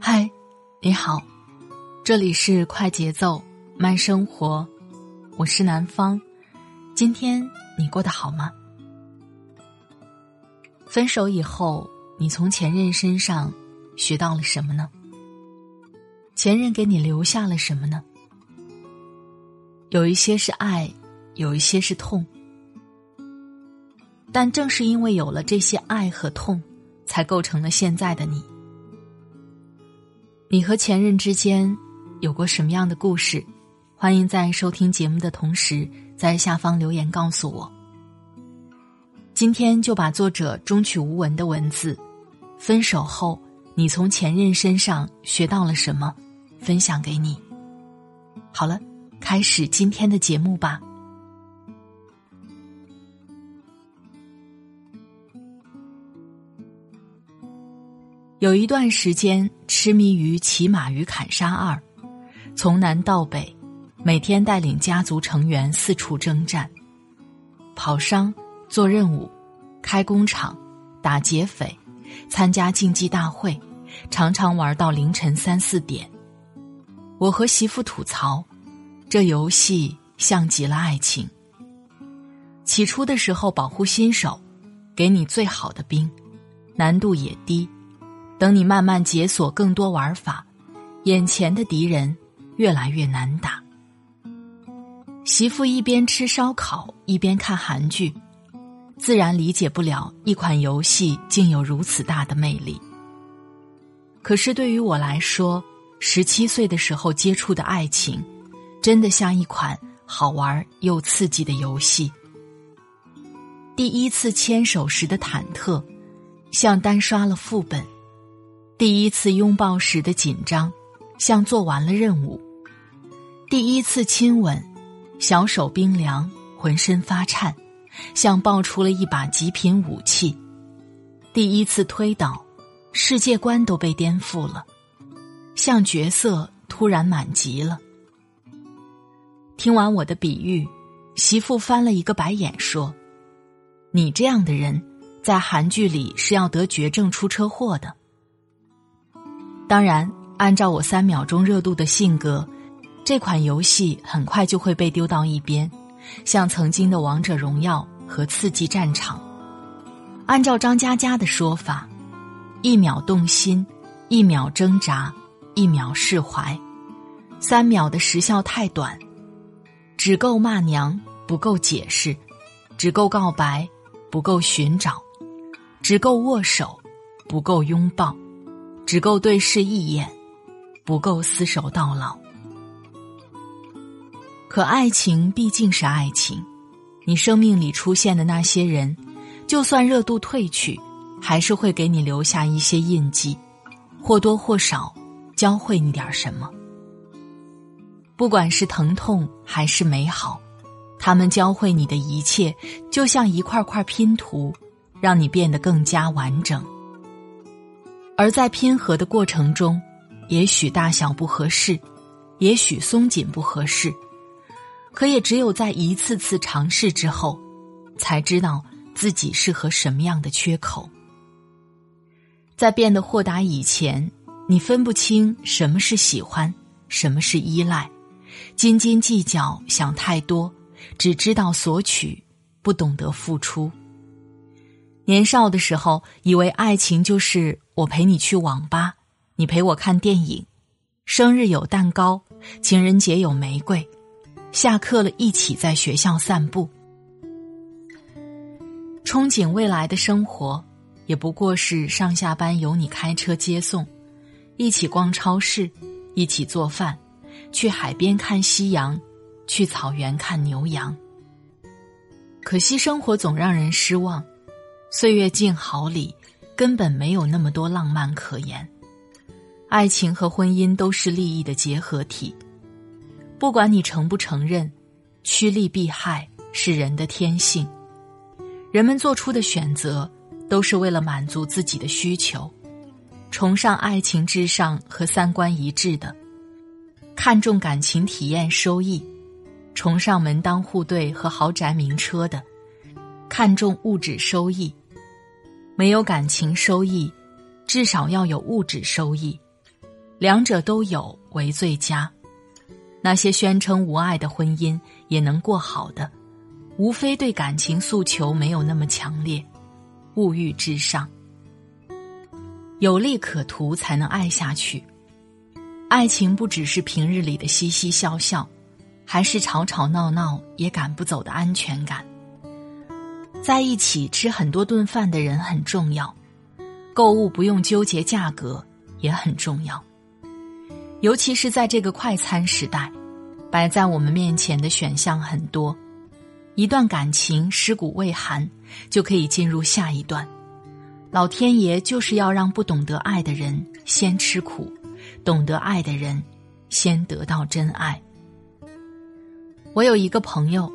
嗨，你好，这里是快节奏慢生活，我是南方。今天你过得好吗？分手以后，你从前任身上学到了什么呢？前任给你留下了什么呢？有一些是爱，有一些是痛，但正是因为有了这些爱和痛，才构成了现在的你。你和前任之间有过什么样的故事？欢迎在收听节目的同时，在下方留言告诉我。今天就把作者中曲无闻的文字《分手后你从前任身上学到了什么》分享给你。好了。开始今天的节目吧。有一段时间痴迷于《骑马与砍杀二》，从南到北，每天带领家族成员四处征战，跑商、做任务、开工厂、打劫匪、参加竞技大会，常常玩到凌晨三四点。我和媳妇吐槽。这游戏像极了爱情。起初的时候保护新手，给你最好的兵，难度也低。等你慢慢解锁更多玩法，眼前的敌人越来越难打。媳妇一边吃烧烤一边看韩剧，自然理解不了一款游戏竟有如此大的魅力。可是对于我来说，十七岁的时候接触的爱情。真的像一款好玩又刺激的游戏。第一次牵手时的忐忑，像单刷了副本；第一次拥抱时的紧张，像做完了任务；第一次亲吻，小手冰凉，浑身发颤，像爆出了一把极品武器；第一次推倒，世界观都被颠覆了，像角色突然满级了。听完我的比喻，媳妇翻了一个白眼，说：“你这样的人，在韩剧里是要得绝症、出车祸的。”当然，按照我三秒钟热度的性格，这款游戏很快就会被丢到一边，像曾经的《王者荣耀》和《刺激战场》。按照张嘉佳的说法，一秒动心，一秒挣扎，一秒释怀，三秒的时效太短。只够骂娘，不够解释；只够告白，不够寻找；只够握手，不够拥抱；只够对视一眼，不够厮守到老。可爱情毕竟是爱情，你生命里出现的那些人，就算热度褪去，还是会给你留下一些印记，或多或少教会你点什么。不管是疼痛还是美好，他们教会你的一切，就像一块块拼图，让你变得更加完整。而在拼合的过程中，也许大小不合适，也许松紧不合适，可也只有在一次次尝试之后，才知道自己适合什么样的缺口。在变得豁达以前，你分不清什么是喜欢，什么是依赖。斤斤计较，想太多，只知道索取，不懂得付出。年少的时候，以为爱情就是我陪你去网吧，你陪我看电影，生日有蛋糕，情人节有玫瑰，下课了一起在学校散步。憧憬未来的生活，也不过是上下班由你开车接送，一起逛超市，一起做饭。去海边看夕阳，去草原看牛羊。可惜生活总让人失望，岁月静好里，根本没有那么多浪漫可言。爱情和婚姻都是利益的结合体，不管你承不承认，趋利避害是人的天性。人们做出的选择，都是为了满足自己的需求，崇尚爱情至上和三观一致的，看重感情体验收益，崇尚门当户对和豪宅名车的，看重物质收益。没有感情收益，至少要有物质收益。两者都有为最佳。那些宣称无爱的婚姻也能过好的，无非对感情诉求没有那么强烈，物欲至上。有利可图才能爱下去。爱情不只是平日里的嘻嘻笑笑，还是吵吵闹闹也赶不走的安全感。在一起吃很多顿饭的人很重要，购物不用纠结价格也很重要。尤其是在这个快餐时代，摆在我们面前的选项很多，一段感情尸骨未寒，就可以进入下一段。老天爷就是要让不懂得爱的人先吃苦，懂得爱的人先得到真爱。我有一个朋友，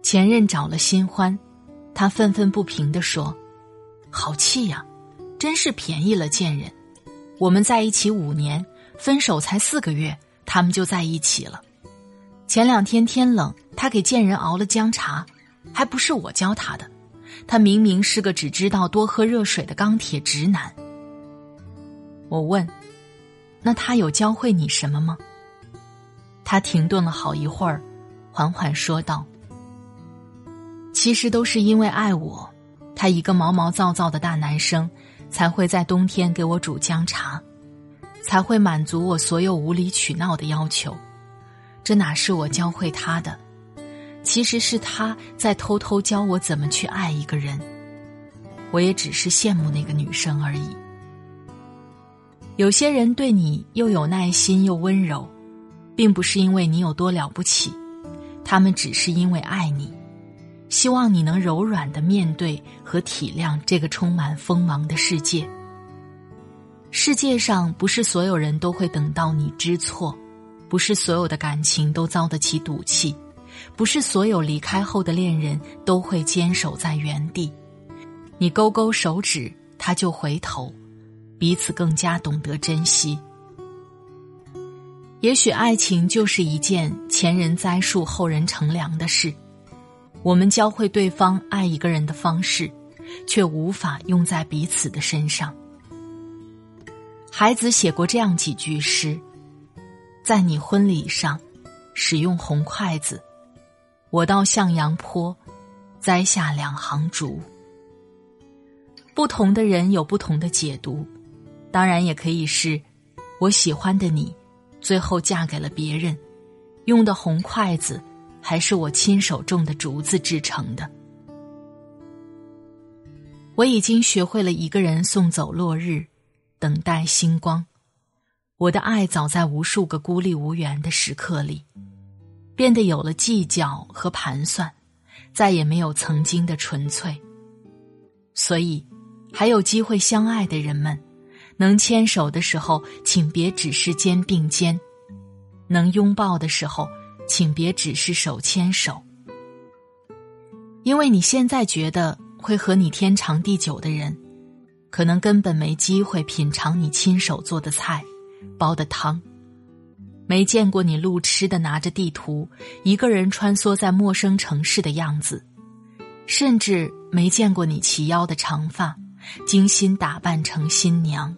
前任找了新欢，他愤愤不平地说：“好气呀，真是便宜了贱人！我们在一起五年。”分手才四个月，他们就在一起了。前两天天冷，他给贱人熬了姜茶，还不是我教他的。他明明是个只知道多喝热水的钢铁直男。我问：“那他有教会你什么吗？”他停顿了好一会儿，缓缓说道：“其实都是因为爱我，他一个毛毛躁躁的大男生，才会在冬天给我煮姜茶。”才会满足我所有无理取闹的要求，这哪是我教会他的？其实是他在偷偷教我怎么去爱一个人。我也只是羡慕那个女生而已。有些人对你又有耐心又温柔，并不是因为你有多了不起，他们只是因为爱你，希望你能柔软的面对和体谅这个充满锋芒的世界。世界上不是所有人都会等到你知错，不是所有的感情都遭得起赌气，不是所有离开后的恋人都会坚守在原地。你勾勾手指，他就回头，彼此更加懂得珍惜。也许爱情就是一件前人栽树后人乘凉的事，我们教会对方爱一个人的方式，却无法用在彼此的身上。孩子写过这样几句诗：“在你婚礼上，使用红筷子，我到向阳坡，栽下两行竹。”不同的人有不同的解读，当然也可以是，我喜欢的你，最后嫁给了别人，用的红筷子，还是我亲手种的竹子制成的。我已经学会了一个人送走落日。等待星光，我的爱早在无数个孤立无援的时刻里，变得有了计较和盘算，再也没有曾经的纯粹。所以，还有机会相爱的人们，能牵手的时候，请别只是肩并肩；能拥抱的时候，请别只是手牵手。因为你现在觉得会和你天长地久的人。可能根本没机会品尝你亲手做的菜、煲的汤，没见过你路痴的拿着地图一个人穿梭在陌生城市的样子，甚至没见过你齐腰的长发，精心打扮成新娘，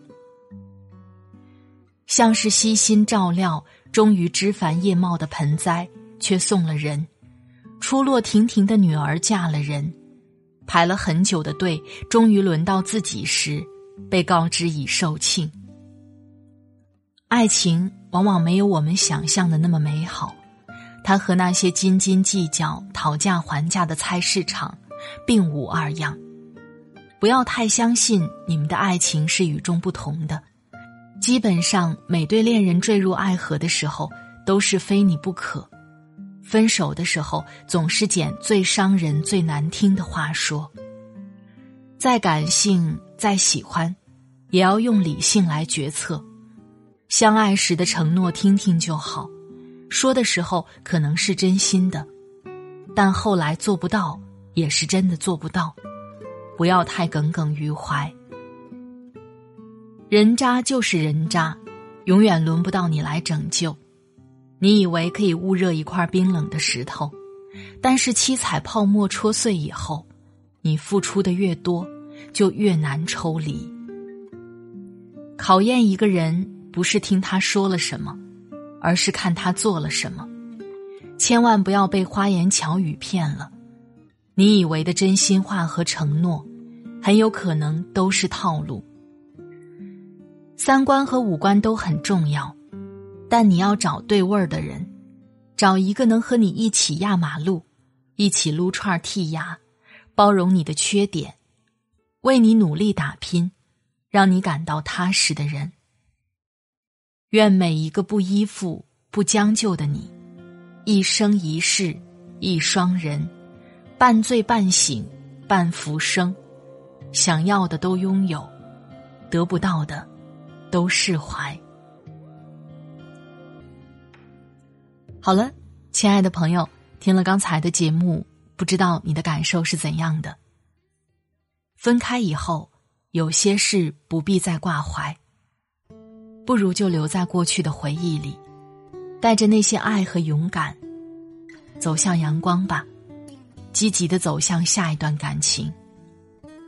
像是悉心照料，终于枝繁叶茂的盆栽，却送了人；出落亭亭的女儿嫁了人。排了很久的队，终于轮到自己时，被告知已售罄。爱情往往没有我们想象的那么美好，它和那些斤斤计较、讨价还价的菜市场，并无二样。不要太相信你们的爱情是与众不同的。基本上，每对恋人坠入爱河的时候，都是非你不可。分手的时候，总是捡最伤人、最难听的话说。再感性、再喜欢，也要用理性来决策。相爱时的承诺听听就好，说的时候可能是真心的，但后来做不到也是真的做不到，不要太耿耿于怀。人渣就是人渣，永远轮不到你来拯救。你以为可以捂热一块冰冷的石头，但是七彩泡沫戳碎以后，你付出的越多，就越难抽离。考验一个人。不是听他说了什么，而是看他做了什么。千万不要被花言巧语骗了，你以为的真心话和承诺，很有可能都是套路。三观和五官都很重要，但你要找对味儿的人，找一个能和你一起压马路、一起撸串剔牙、包容你的缺点、为你努力打拼、让你感到踏实的人。愿每一个不依附、不将就的你，一生一世一双人，半醉半醒半浮生，想要的都拥有，得不到的都释怀。好了，亲爱的朋友，听了刚才的节目，不知道你的感受是怎样的？分开以后，有些事不必再挂怀。不如就留在过去的回忆里，带着那些爱和勇敢，走向阳光吧，积极的走向下一段感情。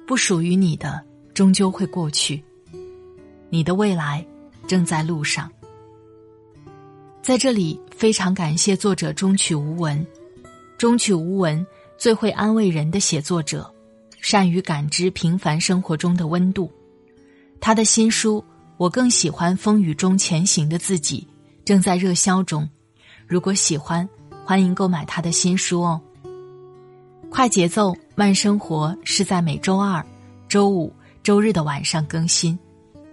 不属于你的，终究会过去，你的未来正在路上。在这里，非常感谢作者中曲无闻，中曲无闻最会安慰人的写作者，善于感知平凡生活中的温度。他的新书。我更喜欢风雨中前行的自己，正在热销中。如果喜欢，欢迎购买他的新书哦。快节奏慢生活是在每周二、周五、周日的晚上更新。